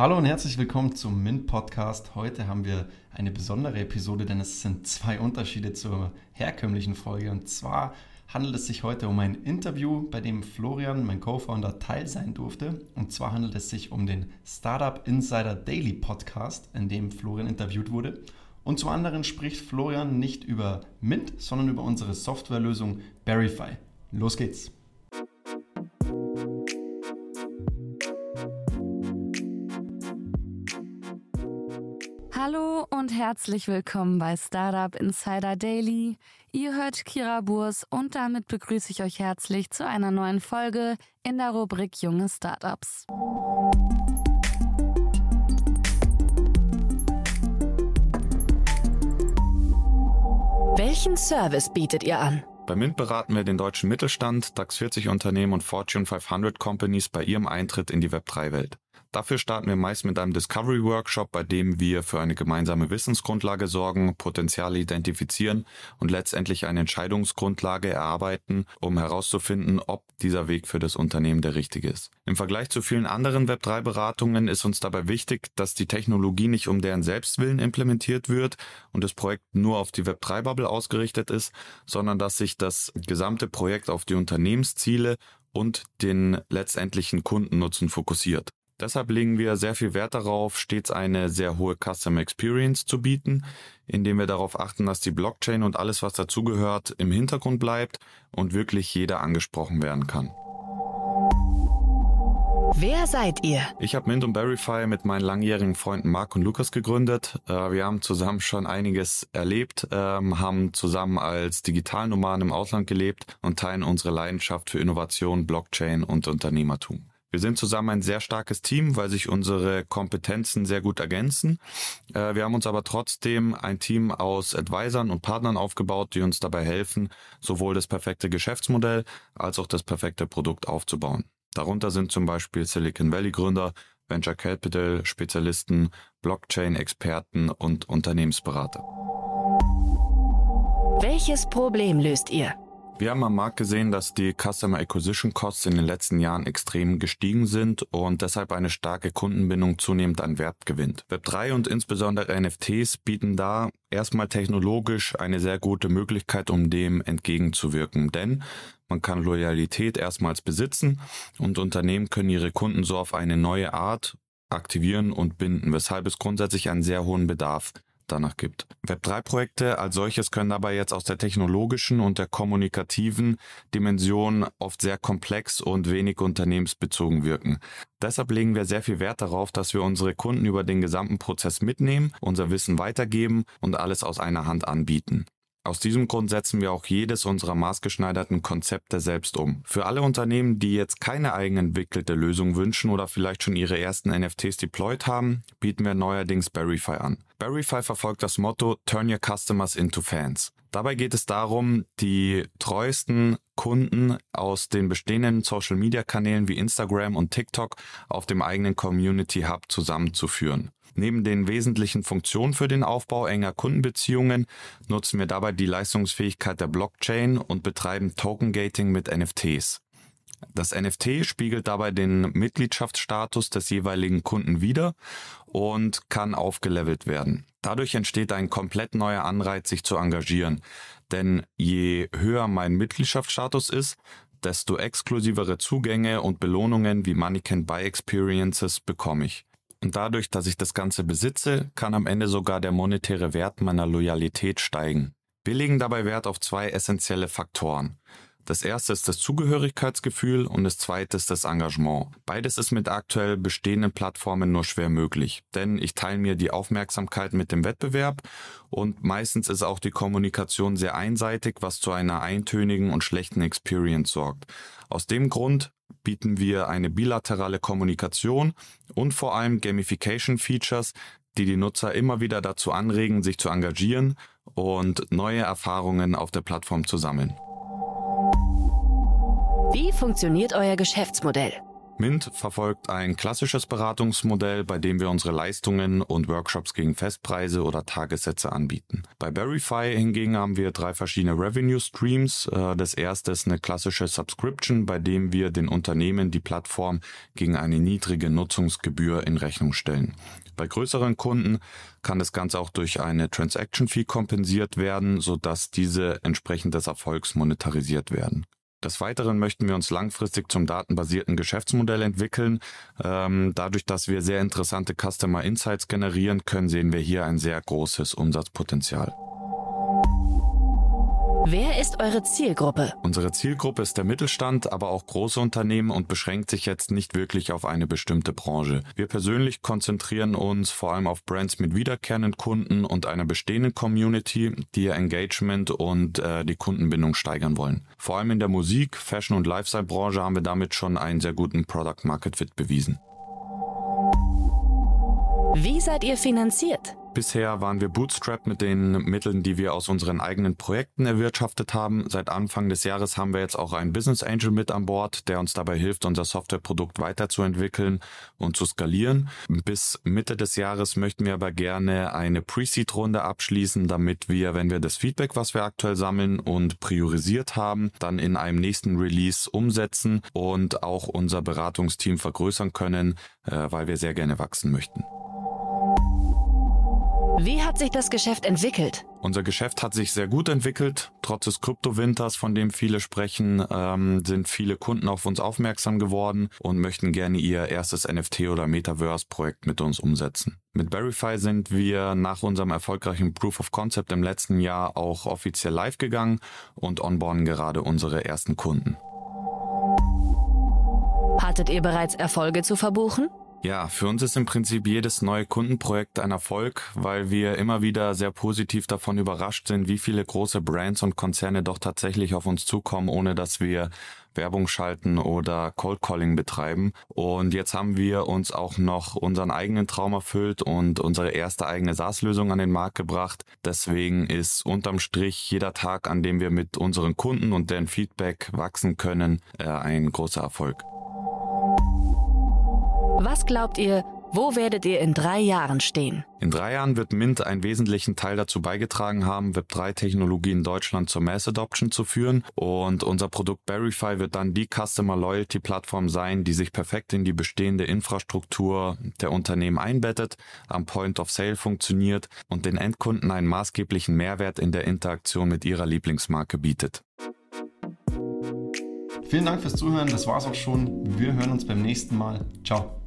Hallo und herzlich willkommen zum Mint Podcast. Heute haben wir eine besondere Episode, denn es sind zwei Unterschiede zur herkömmlichen Folge. Und zwar handelt es sich heute um ein Interview, bei dem Florian, mein Co-Founder, Teil sein durfte. Und zwar handelt es sich um den Startup Insider Daily Podcast, in dem Florian interviewt wurde. Und zum anderen spricht Florian nicht über Mint, sondern über unsere Softwarelösung Verify. Los geht's! Hallo und herzlich willkommen bei Startup Insider Daily. Ihr hört Kira Burs und damit begrüße ich euch herzlich zu einer neuen Folge in der Rubrik Junge Startups. Welchen Service bietet ihr an? Bei Mint beraten wir den deutschen Mittelstand, DAX 40 Unternehmen und Fortune 500 Companies bei ihrem Eintritt in die Web3-Welt. Dafür starten wir meist mit einem Discovery Workshop, bei dem wir für eine gemeinsame Wissensgrundlage sorgen, Potenziale identifizieren und letztendlich eine Entscheidungsgrundlage erarbeiten, um herauszufinden, ob dieser Weg für das Unternehmen der richtige ist. Im Vergleich zu vielen anderen Web3-Beratungen ist uns dabei wichtig, dass die Technologie nicht um deren Selbstwillen implementiert wird und das Projekt nur auf die Web3-Bubble ausgerichtet ist, sondern dass sich das gesamte Projekt auf die Unternehmensziele und den letztendlichen Kundennutzen fokussiert. Deshalb legen wir sehr viel Wert darauf, stets eine sehr hohe Customer Experience zu bieten, indem wir darauf achten, dass die Blockchain und alles, was dazugehört, im Hintergrund bleibt und wirklich jeder angesprochen werden kann. Wer seid ihr? Ich habe Mint und Verify mit meinen langjährigen Freunden Marc und Lukas gegründet. Äh, wir haben zusammen schon einiges erlebt, ähm, haben zusammen als Digitalnomaden im Ausland gelebt und teilen unsere Leidenschaft für Innovation, Blockchain und Unternehmertum. Wir sind zusammen ein sehr starkes Team, weil sich unsere Kompetenzen sehr gut ergänzen. Äh, wir haben uns aber trotzdem ein Team aus Advisern und Partnern aufgebaut, die uns dabei helfen, sowohl das perfekte Geschäftsmodell als auch das perfekte Produkt aufzubauen. Darunter sind zum Beispiel Silicon Valley Gründer, Venture Capital Spezialisten, Blockchain-Experten und Unternehmensberater. Welches Problem löst ihr? Wir haben am Markt gesehen, dass die Customer Acquisition Costs in den letzten Jahren extrem gestiegen sind und deshalb eine starke Kundenbindung zunehmend an Wert gewinnt. Web3 und insbesondere NFTs bieten da erstmal technologisch eine sehr gute Möglichkeit, um dem entgegenzuwirken, denn man kann Loyalität erstmals besitzen und Unternehmen können ihre Kunden so auf eine neue Art aktivieren und binden, weshalb es grundsätzlich einen sehr hohen Bedarf danach gibt. Web3-Projekte als solches können dabei jetzt aus der technologischen und der kommunikativen Dimension oft sehr komplex und wenig unternehmensbezogen wirken. Deshalb legen wir sehr viel Wert darauf, dass wir unsere Kunden über den gesamten Prozess mitnehmen, unser Wissen weitergeben und alles aus einer Hand anbieten. Aus diesem Grund setzen wir auch jedes unserer maßgeschneiderten Konzepte selbst um. Für alle Unternehmen, die jetzt keine eigenentwickelte Lösung wünschen oder vielleicht schon ihre ersten NFTs deployed haben, bieten wir neuerdings Verify an. Verify verfolgt das Motto Turn your customers into fans. Dabei geht es darum, die treuesten Kunden aus den bestehenden Social-Media-Kanälen wie Instagram und TikTok auf dem eigenen Community Hub zusammenzuführen. Neben den wesentlichen Funktionen für den Aufbau enger Kundenbeziehungen nutzen wir dabei die Leistungsfähigkeit der Blockchain und betreiben Token Gating mit NFTs. Das NFT spiegelt dabei den Mitgliedschaftsstatus des jeweiligen Kunden wider und kann aufgelevelt werden. Dadurch entsteht ein komplett neuer Anreiz, sich zu engagieren. Denn je höher mein Mitgliedschaftsstatus ist, desto exklusivere Zugänge und Belohnungen wie Money Can Buy Experiences bekomme ich. Und dadurch, dass ich das Ganze besitze, kann am Ende sogar der monetäre Wert meiner Loyalität steigen. Wir legen dabei Wert auf zwei essentielle Faktoren. Das erste ist das Zugehörigkeitsgefühl und das zweite ist das Engagement. Beides ist mit aktuell bestehenden Plattformen nur schwer möglich, denn ich teile mir die Aufmerksamkeit mit dem Wettbewerb und meistens ist auch die Kommunikation sehr einseitig, was zu einer eintönigen und schlechten Experience sorgt. Aus dem Grund bieten wir eine bilaterale Kommunikation und vor allem Gamification-Features, die die Nutzer immer wieder dazu anregen, sich zu engagieren und neue Erfahrungen auf der Plattform zu sammeln. Wie funktioniert euer Geschäftsmodell? Mint verfolgt ein klassisches Beratungsmodell, bei dem wir unsere Leistungen und Workshops gegen Festpreise oder Tagessätze anbieten. Bei Verify hingegen haben wir drei verschiedene Revenue Streams. Äh, das erste ist eine klassische Subscription, bei dem wir den Unternehmen die Plattform gegen eine niedrige Nutzungsgebühr in Rechnung stellen. Bei größeren Kunden kann das Ganze auch durch eine Transaction Fee kompensiert werden, sodass diese entsprechend des Erfolgs monetarisiert werden. Des Weiteren möchten wir uns langfristig zum datenbasierten Geschäftsmodell entwickeln. Ähm, dadurch, dass wir sehr interessante Customer Insights generieren können, sehen wir hier ein sehr großes Umsatzpotenzial. Wer ist eure Zielgruppe? Unsere Zielgruppe ist der Mittelstand, aber auch große Unternehmen und beschränkt sich jetzt nicht wirklich auf eine bestimmte Branche. Wir persönlich konzentrieren uns vor allem auf Brands mit wiederkehrenden Kunden und einer bestehenden Community, die ihr Engagement und äh, die Kundenbindung steigern wollen. Vor allem in der Musik, Fashion und Lifestyle Branche haben wir damit schon einen sehr guten Product Market Fit bewiesen. Wie seid ihr finanziert? Bisher waren wir Bootstrap mit den Mitteln, die wir aus unseren eigenen Projekten erwirtschaftet haben. Seit Anfang des Jahres haben wir jetzt auch einen Business Angel mit an Bord, der uns dabei hilft, unser Softwareprodukt weiterzuentwickeln und zu skalieren. Bis Mitte des Jahres möchten wir aber gerne eine Pre-Seed-Runde abschließen, damit wir, wenn wir das Feedback, was wir aktuell sammeln und priorisiert haben, dann in einem nächsten Release umsetzen und auch unser Beratungsteam vergrößern können, äh, weil wir sehr gerne wachsen möchten. Wie hat sich das Geschäft entwickelt? Unser Geschäft hat sich sehr gut entwickelt. Trotz des Kryptowinters, von dem viele sprechen, ähm, sind viele Kunden auf uns aufmerksam geworden und möchten gerne ihr erstes NFT oder Metaverse-Projekt mit uns umsetzen. Mit Verify sind wir nach unserem erfolgreichen Proof of Concept im letzten Jahr auch offiziell live gegangen und onboarden gerade unsere ersten Kunden. Hattet ihr bereits Erfolge zu verbuchen? Ja, für uns ist im Prinzip jedes neue Kundenprojekt ein Erfolg, weil wir immer wieder sehr positiv davon überrascht sind, wie viele große Brands und Konzerne doch tatsächlich auf uns zukommen, ohne dass wir Werbung schalten oder Cold Calling betreiben. Und jetzt haben wir uns auch noch unseren eigenen Traum erfüllt und unsere erste eigene SaaS-Lösung an den Markt gebracht. Deswegen ist unterm Strich jeder Tag, an dem wir mit unseren Kunden und deren Feedback wachsen können, äh, ein großer Erfolg. Was glaubt ihr, wo werdet ihr in drei Jahren stehen? In drei Jahren wird Mint einen wesentlichen Teil dazu beigetragen haben, Web3-Technologie in Deutschland zur Mass Adoption zu führen. Und unser Produkt Verify wird dann die Customer Loyalty Plattform sein, die sich perfekt in die bestehende Infrastruktur der Unternehmen einbettet, am Point of Sale funktioniert und den Endkunden einen maßgeblichen Mehrwert in der Interaktion mit ihrer Lieblingsmarke bietet. Vielen Dank fürs Zuhören. Das war's auch schon. Wir hören uns beim nächsten Mal. Ciao.